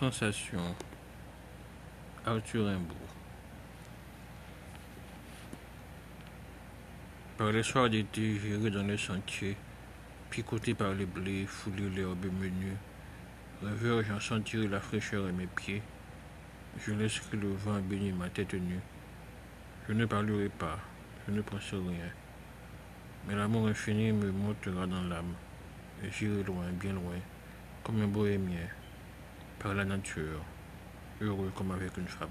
sensation. Arthur Rimbaud. Par les soirs d'été, j'irai dans les sentiers, picoté par les blés, fouler l'herbe menue. Rêveur, j'en sentirai la fraîcheur à mes pieds. Je laisserai le vent bénir ma tête nue. Je ne parlerai pas, je ne penserai rien. Mais l'amour infini me montera dans l'âme. Et j'irai loin, bien loin, comme un bohémien, par la nature, heureux comme avec une femme.